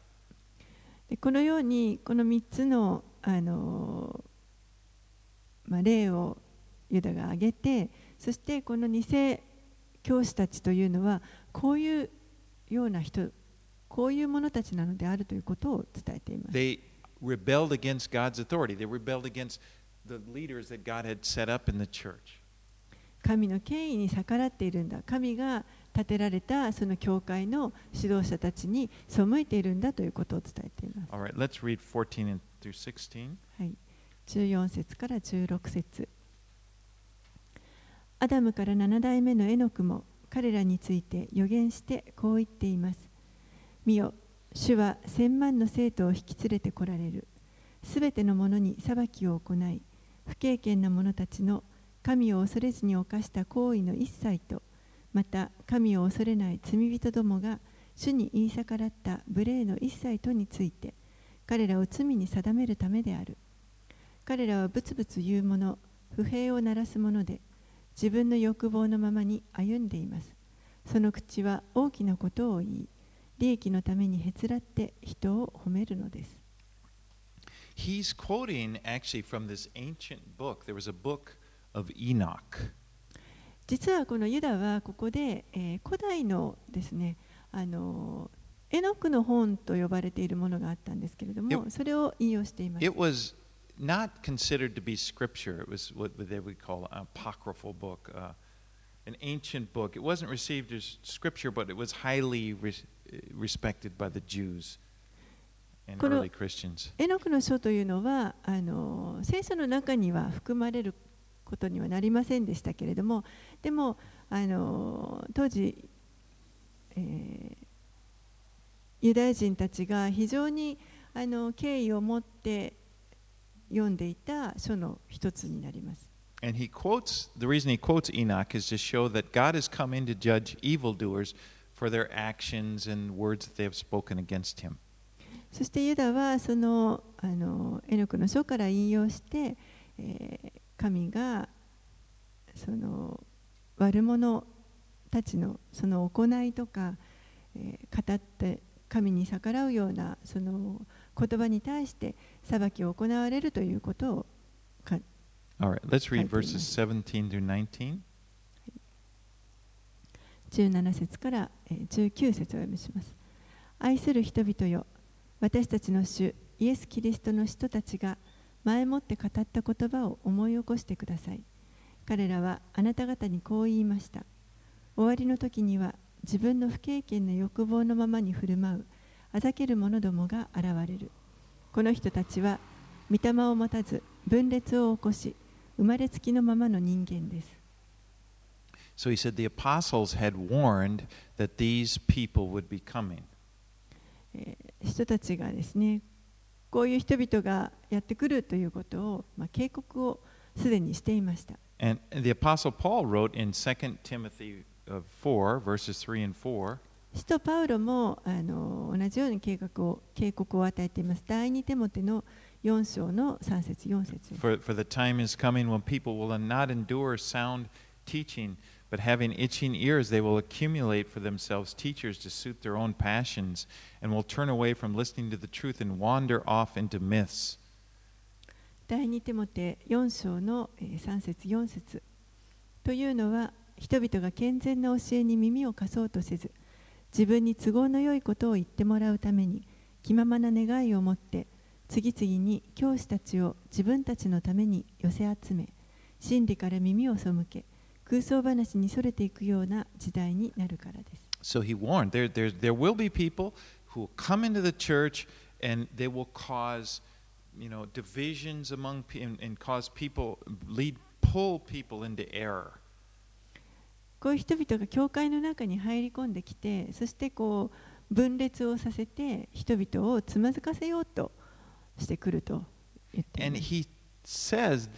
でこのようにこの3つのあの、まあ、例をユダが挙げてそしてこの偽教師たちというのはこういうような人こういう者たちなのであるということを伝えています。神の権威に逆らっているんだ。神が建てられたその教会の指導者たちに背いているんだということを伝えています。14節から16節。アダムから7代目のエノクも彼らについて予言してこう言っています。見よ、主は千万の生徒を引き連れてこられる。すべての者に裁きを行い、不経験な者たちの神を恐れずに犯した行為の一切と、また神を恐れない罪人どもが主に言い逆らった無礼の一切とについて、彼らを罪に定めるためである。彼らはブツブツ言う者、不平を鳴らす者で、自分の欲望のままに歩んでいます。その口は大きなことを言い、利益のためにへつらって人を褒めるのです。He's quoting actually from this ancient book. There was a book of Enoch. 実はこのユダはここで、えー古代のですね、あのエエノクの本と呼ばれているものがあったんですけれども、It- それを引用しています。It was not considered to be scripture. It was what they would call an apocryphal book, uh, an ancient book. It wasn't received as scripture, but it was highly res- respected by the Jews この-.エノクの書というのはあの聖書の中には含まれることにはなりませんでしたけれどもでもあの当時、えーユダヤ人たちが非常にあの敬意を持って読んでいた書の一つになります。And he quotes, the reason he quotes Enoch is to show that God has come in to judge evildoers for their actions and words that they have spoken against him. そしてユダはそのあのエノクの書から引用して、えー神がその悪者たちのその行いとか、えー語って神に逆らうようなその言葉に対して裁きを行われるということをか All right, let's read Right, verses 17 through 19. 17節からえー19節をお読みします。愛する人々よ、私たちの主イエス・キリストの使徒たちが前もって語った言葉を思い起こしてください。彼らはあなた方にこう言いました。終わりの時には自分の不経験の欲望のままに振る舞うあざける者どもが現れる。この人たちは御霊を持たず分裂を起こし生まれつきのままの人間です。So he said the apostles had warned that these people would be coming. えー人たちがですねこういう人々がやってくるということを、まあ、警告をすでにしていました。And the apostle Paul wrote in 2 Timothy uh, 4, verses 3 and 4, 使徒パウロもあの同じように計画を警告を与えています。第2テモテの4章の3節4節 for, for the time is coming when people will not endure sound teaching, but having itching ears, they will accumulate for themselves teachers to suit their own passions, and will turn away from listening to the truth and wander off into myths. 第2テモテ4章のえー3節4節というのは 人々が健全な教えに耳を貸そうとせず自分に都合のよいことを言ってもらうために気ままな願いを持って次々に教師たちを自分たちのために寄せ集め真理から耳を背け空想話にそれていくような時代になるからです So he warned there, there, there will be people who will come into the church and they will cause you know, divisions among people and, and cause people, lead, pull people into error. こういう人々が教会の中に入り込んできて、そしてこう分裂をさせて人々をつまずかせようとしてくると言ってます。Says,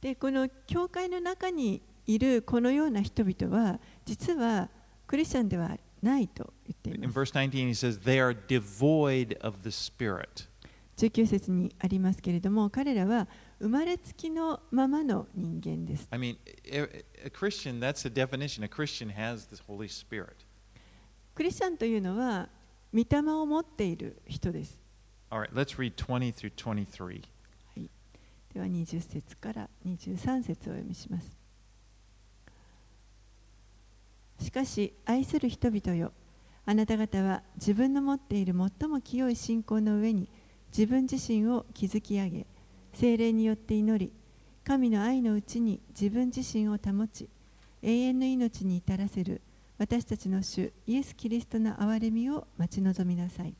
で、この教会の中にいるこのような人々は、実はクリスチャンではないと言っています。In verse 19, he says, they are devoid of the Spirit. 19節にありますけれども、彼らは、生まれつきのままの人間です I mean, a, a Christian, that's the definition. A Christian has the Holy Spirit. クリスチャンというのは御霊を持っている人です All right, let's read 20 through 23. では20節から23節をお読みします。しかし愛する人々よあなた方は自分の持っている最も清い信仰の上に自分自身を築き上げ精霊によって祈り神の愛のうちに自分自身を保ち永遠の命に至らせる私たちの主イエス・キリストの憐れみを待ち望みなさい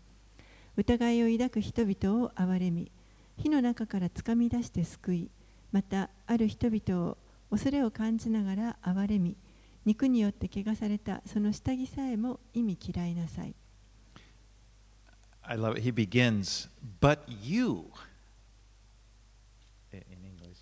疑いを抱く人々を憐れみ火の中からつかみ出して救いまたある人々を恐れを感じながら憐れみ肉によって汚されたその下着さえも意味嫌いなさい I love it. He begins, but you. In in English.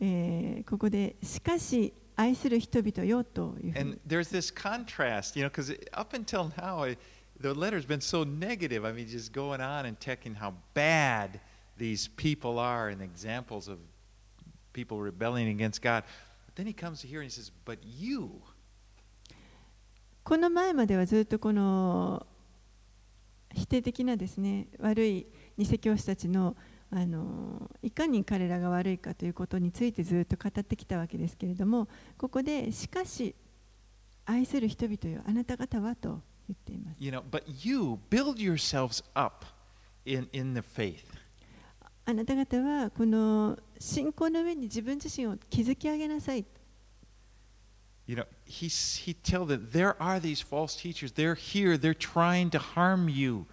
えーここでしかし愛する人々よというふう And に there's this contrast, you know, because up until now, I, the letter's been so negative. I mean, just going on and checking how bad these people are and examples of people rebelling against God. But then he comes here and he says, But you. この前まではずっとこの否定的なですね悪い偽教師たちのあのいかに彼らが悪いかということについてずっと語ってきたわけですけれどもここでしかし愛する人々よあなた方はと言っています You know, but you build yourselves up in, in the faith. あなた方はこの信仰の上に自分自身を築き上げなさい You know, he, he tell that there are these false teachers. They're here. They're trying to harm you.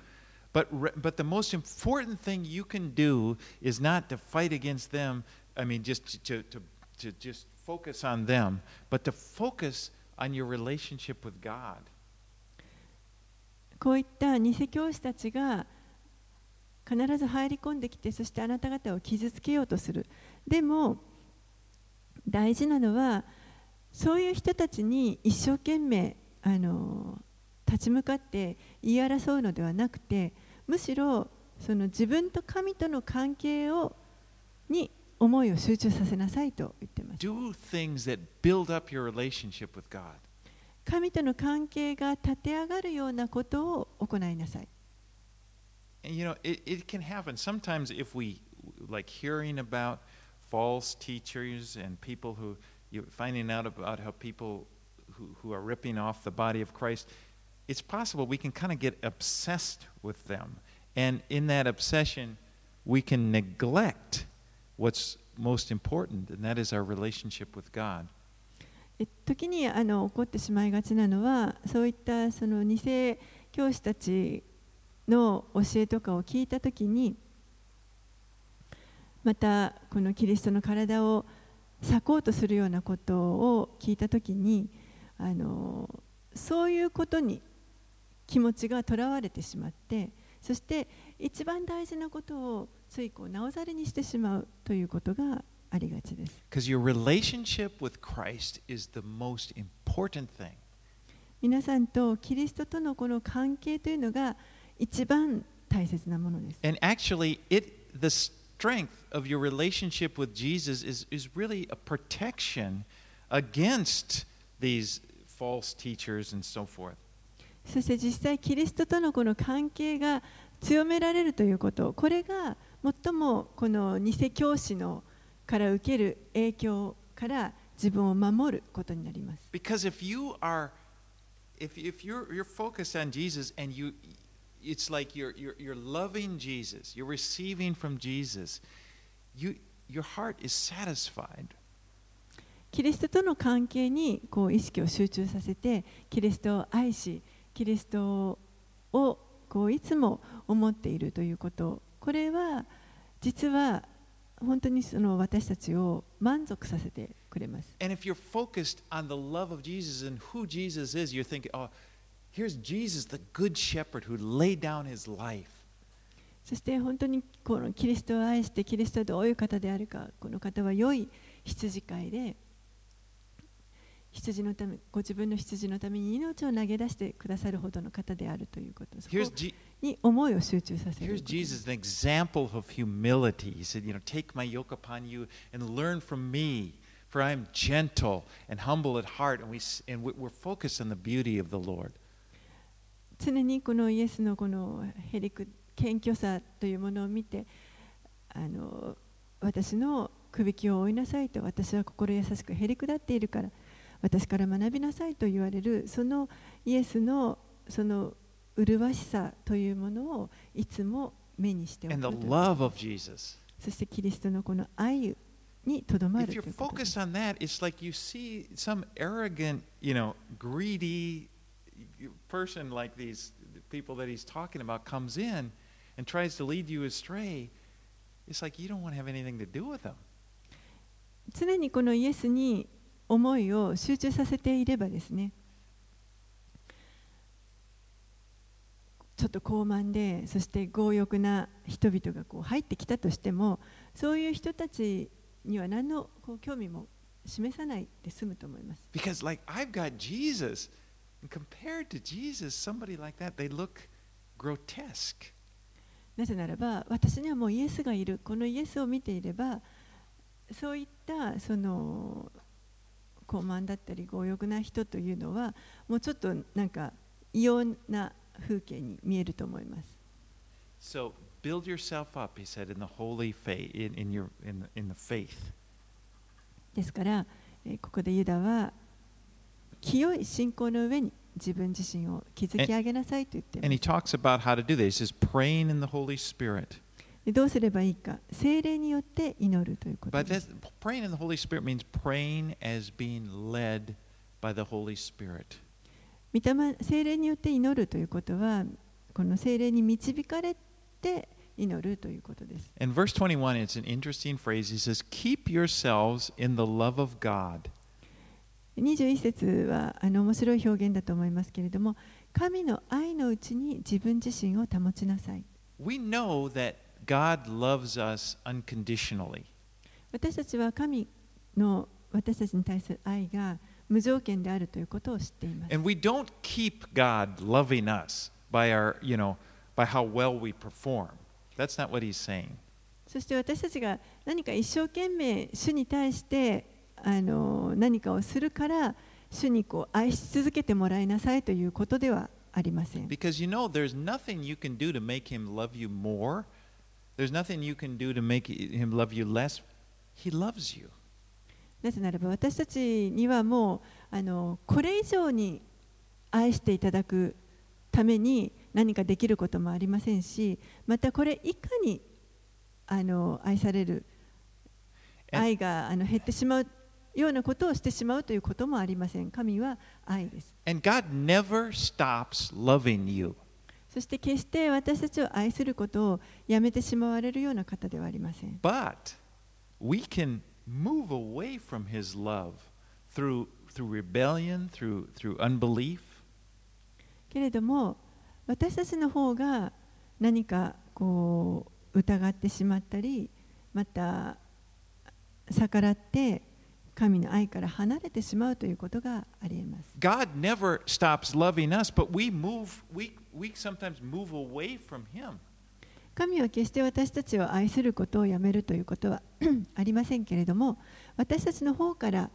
But, but the most important thing you can do is not to fight against them. I mean, just to, to, to just focus on them, but to focus on your relationship with God. こういった偽教師たちが必ず入り込んできてそしてあなた方を傷つけようとするでも大事なのはそういう人たちに一生懸命あの立ち向かって言い争うのではなくてむしろその自分と神との関係をに思いを集中させなさいと言っています.神との関係が立て上がるようなことを行いなさい And you know, it, it can happen. Sometimes if we like hearing about false teachers and people who you finding out about how people who, who are ripping off the body of Christ, it's possible we can kind of get obsessed with them. And in that obsession, we can neglect what's most important, and that is our relationship with God. 時にあの起こってしまいがちなのはそういったその偽教師たちの教えとかを聞いた時にまたこのキリストの体を裂こうとするようなことを聞いた時にあのそういうことに気持ちがとらわれてしまってそして一番大事なことをついこうなおざりにしてしまうということがありがちです。皆さんとキリストとのこの関係というのが一番大切なものです。And actually, it the strength of your relationship with Jesus is, is really a protection against these false teachers and so forth. そして実際キリストとのこの関係が強められるということ、これが最もこの偽教師のから受ける影響から自分を守ることになります。Because if you are if, if you're you're focused on Jesus and you it's like you're you're you're loving Jesus, you're receiving from Jesus, you your heart is satisfied. キリストとの関係にこう意識を集中させて、キリストを愛し、キリストをこういつも思っているということ、これは実は本当にその私たちを満足させてくれます。And if you're focused on the love of Jesus and who Jesus is, you're thinking, oh, here's Jesus, the good shepherd who laid down his life. そして本当にこのキリストを愛してキリストはどういう方であるかこの方は良い羊飼いで羊のためご自分の羊のために命を投げ出してくださるほどの方であるということそこに思いを集中させる here's Jesus, an example of humility. He said, you know, take my yoke upon you and learn from me, for I am gentle and humble at heart. And, we, and we- we're focused on the beauty of the Lord. 常にこのイエスのこのへりく謙虚さというものを見てあの私のくびきを追いなさいと私は心優しくへりくだっているから私から学びなさいと言われるそのイエスのその麗しさというものをいつも目にしておく.そしてキリストのこの愛にとどまるということです focused on that, it's like you see some arrogant, you know, greedy person like these people that he's talking about comes in and tries to lead you astray. It's like you don't want to have anything to do with them. 常にこのイエスに思いを集中させていればですねちょっと高慢でそして強欲な人々がこう入ってきたとしてもそういう人たちには何のこう興味も示さないで済むと思います Because, like, I've got Jesus. And compared to Jesus, somebody like that, they look grotesque. なぜならば私にはもうイエスがいるこのイエスを見ていればそういったその高慢だったり強欲な人というのはもうちょっとなんか異様な風景に見えると思います。So, build yourself up, he said, in the holy faith, in, in, your, in, in the faith. ですから、えーここでユダは清い信仰の上に自分自身を築き上げなさいと言ってい And ま he す talks about how to do this. He says, praying in the Holy Spirit. でどうすればいいか精霊によって祈るということです praying in the Holy Spirit means praying as being led by the Holy Spirit. 御霊によって祈るということはこの精霊に導かれて祈るということです In verse 21, it's an interesting phrase. He says, Keep yourselves in the love of God. 21節はあの面白い表現だと思いますけれども神の愛のうちに自分自身を保ちなさい We know that God loves us unconditionally. 私たちは神の私たちに対する愛が無条件であるということを知っています And we don't keep God loving us by our, you know, by how well we perform. That's not what he's saying. そして私たちが何か一生懸命主に対してあの何かをするから主にこう愛し続けてもらいなさいということではありません。 Because you know, there's nothing you can do to make him love you more. There's nothing you can do to make him love you less. He loves you. なぜならば私たちにはもうあのこれ以上に愛していただくために何かできることもありませんしまたこれ以下にあの愛される愛があの減ってしまうようなことをしてしまうということもありません神は愛です And God never stops loving you. そして決して私たちを愛することをやめてしまわれるような方ではありません But we can move away from his love through through rebellion, through through unbelief. けれども私たちの方が何かこう疑ってしまったりまた逆らって神の愛から離れてしまうということがありえます God never stops loving us, but we move we we sometimes move away from him. 神は決して私たちを愛することをやめるということはありませんけれども私たちの方から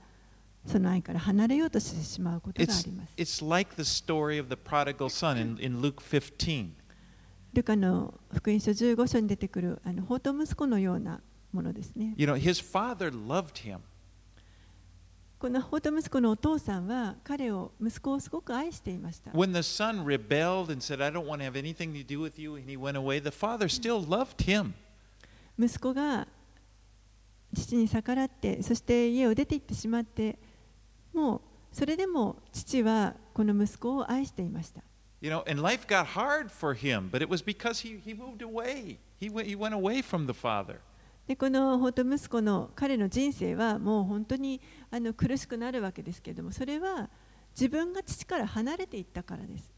その愛から離れようとしてしまうことがあります it's like the story of the prodigal son in, in Luke 15. ルカの福音書15章に出てくるあの放蕩息子のようなものですね You know, his father loved him. この放蕩息子のお父さんは彼を息子をすごく愛していました When the son rebelled and said, I don't want to have anything to do with you, and he went away, the father still loved him. 息子が父に逆らってそして家を出て行ってしまってもうそれでも父はこの息子を愛していました You know, and life got hard for him, but it was because he, he moved away. He went, he went away from the father. でこの本当息子の彼の人生はもう本当にあの苦しくなるわけですけれどもそれは自分が父から離れていったからです。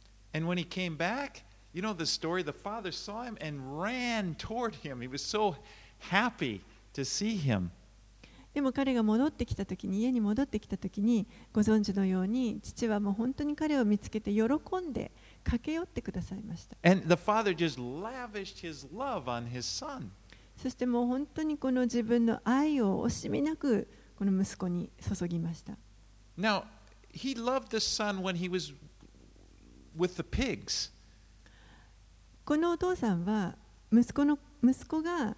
でも彼が戻ってきた時に家に戻ってきた時にご存知のように父はもう本当に彼を見つけて喜んで駆け寄ってくださいました。And the father just lavished his love on his son. そしてもう本当にこの自分の愛を惜しみなくこの息子に注ぎました Now, he loved the son when he was with the pigs. このお父さんは息子の息子が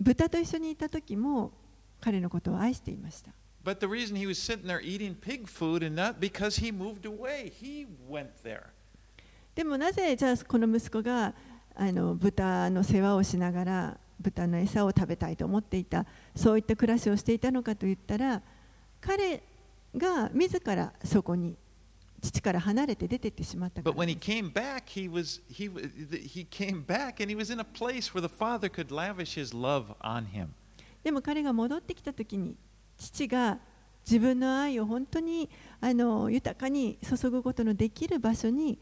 豚と一緒にいた時も彼のことを愛していました But the reason he was sitting there eating pig food and not because he moved away, he went there. でもなぜじゃあこの息子があの豚の世話をしながら豚の餌を食べたいと思っていたそういった暮らしをしていたのかといったら彼が自らそこに父から離れて出てってしまったか But ら when で he す came back, he was he wa- he came back and he was in a place where the father could lavish his love on him. でも彼が戻ってきた時に父が自分の愛を本当にあの豊かに注ぐことのできる場所に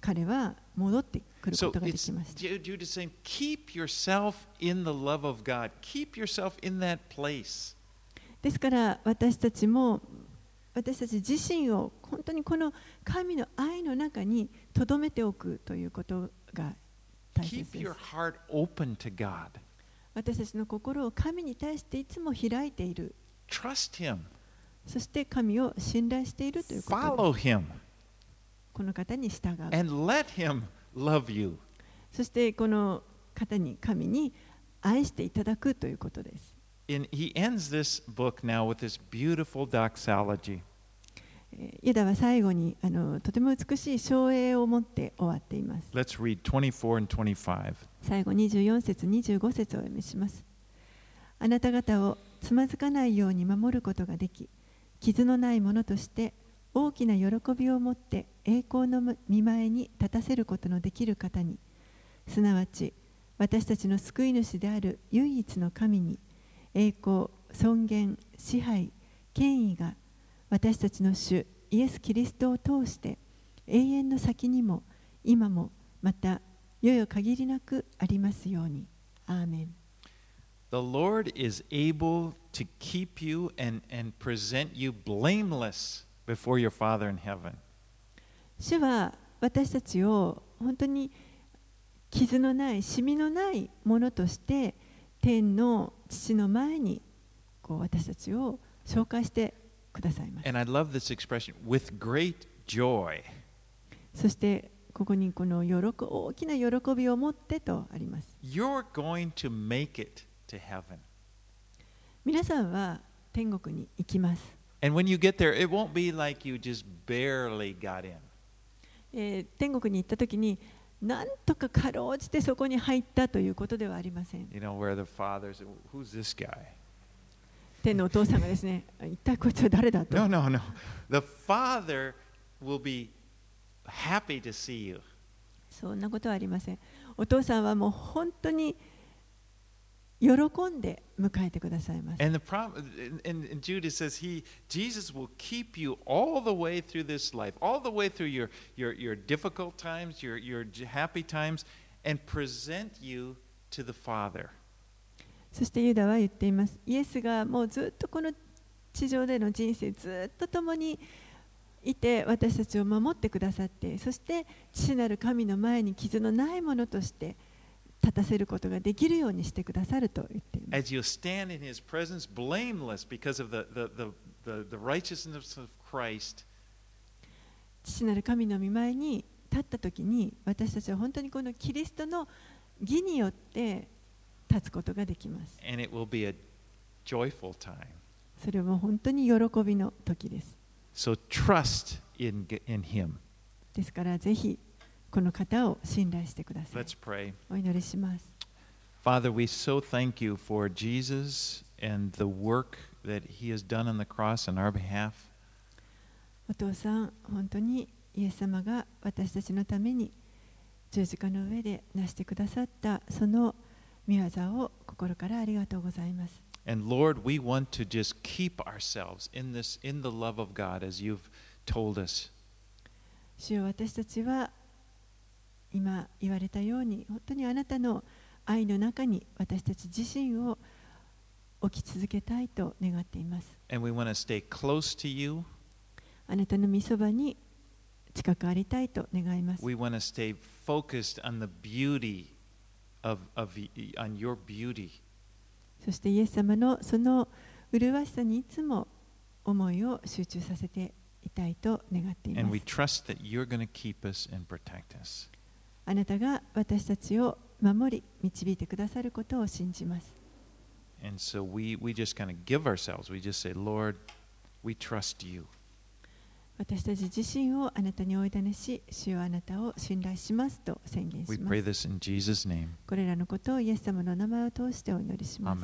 彼は戻ってくることができました。Jude is saying, keep yourself in the love of God. Keep yourself in that place. ですから私たちも私たち自身を本当にこの神の愛の中に留めておくということが大切 Keep で your す。heart open to God. 私たちの心を神に対していつも開いている。Trust Him. そして神を信頼しているということ Follow です。Him. この方に従う。And let Him love you. そしてこの方に神に愛していただくということです And he ends this book now with this beautiful doxology. えーユダは最後にあのとても美しい照英を持って終わっています Let's read 24 and 25. 最後24節25節をお読みしますあなた方をつまずかないように守ることができ傷のないものとして大きな喜びを持って栄光の見前に立たせることのできる方にすなわち私たちの救い主である唯一の神に栄光尊厳支配権威が私たちの主イエス・キリストを通して永遠の先にも今もまたよよ限りなくありますように。アーメン The Lord is able to keep you and, and present you blameless before your Father in heaven. 主は私たちを本当に傷のない、シミのないものとして天の父の前にこう私たちを紹介してくださいます。And I love this expression with great joy. そしてここにこの喜大きな喜びを持ってとあります。You're going to make it to heaven. 皆さんは天国に行きます。And when you get there, it won't be like you just barely got in. えー天国に行った時になんとかかろうじてそこに入ったということではありません。You know, where the father said, Who's this guy? 天のお父さんがですね、一体こいつは誰だと No, no, no. The father will be happy to see you. そんなことはありません。お父さんはもう本当に喜んで迎えてください。そしてユダは言っています。イエスがもうずっとこの地上での人生ずっと共にいて私たちを守ってくださって、そして父なる神の前に傷のないものとして、立たせることができるようにしてくださると言っています。As you stand in his presence blameless because of the, the, the, the, the righteousness of Christ, 父なる神の御前に立った時に私たちは本当にこのキリストの義によって立つことができます。and it will be a joyful time. それは本当に喜びの時です。So trust in, in him. ですからぜひこの方を信頼してください。Let's pray. お祈りします。Father, we so thank you for Jesus and the work that he has done on the cross on our behalf. お父さん、本当にイエス様が私たちのために十字架の上で成してくださったその御業を心からありがとうございます。And Lord, we want to just keep ourselves in this in the love of God as you've told us. 主よ私たちは今言われたように本当にあなたの愛の中に私たち自身を置き続けたいと願っています。あなたの御そに近くありたいと願います。そしてイエス様のその麗しさにいつも思いを集中させていたいと願っています。あなたが私たちを守り、導いてくださることを信じます。So、we, we kind 私たち自身をあなたにおいだねし、主よあなたを信頼しますと宣言します。これらのことをイエス様の名前を通してお祈りします。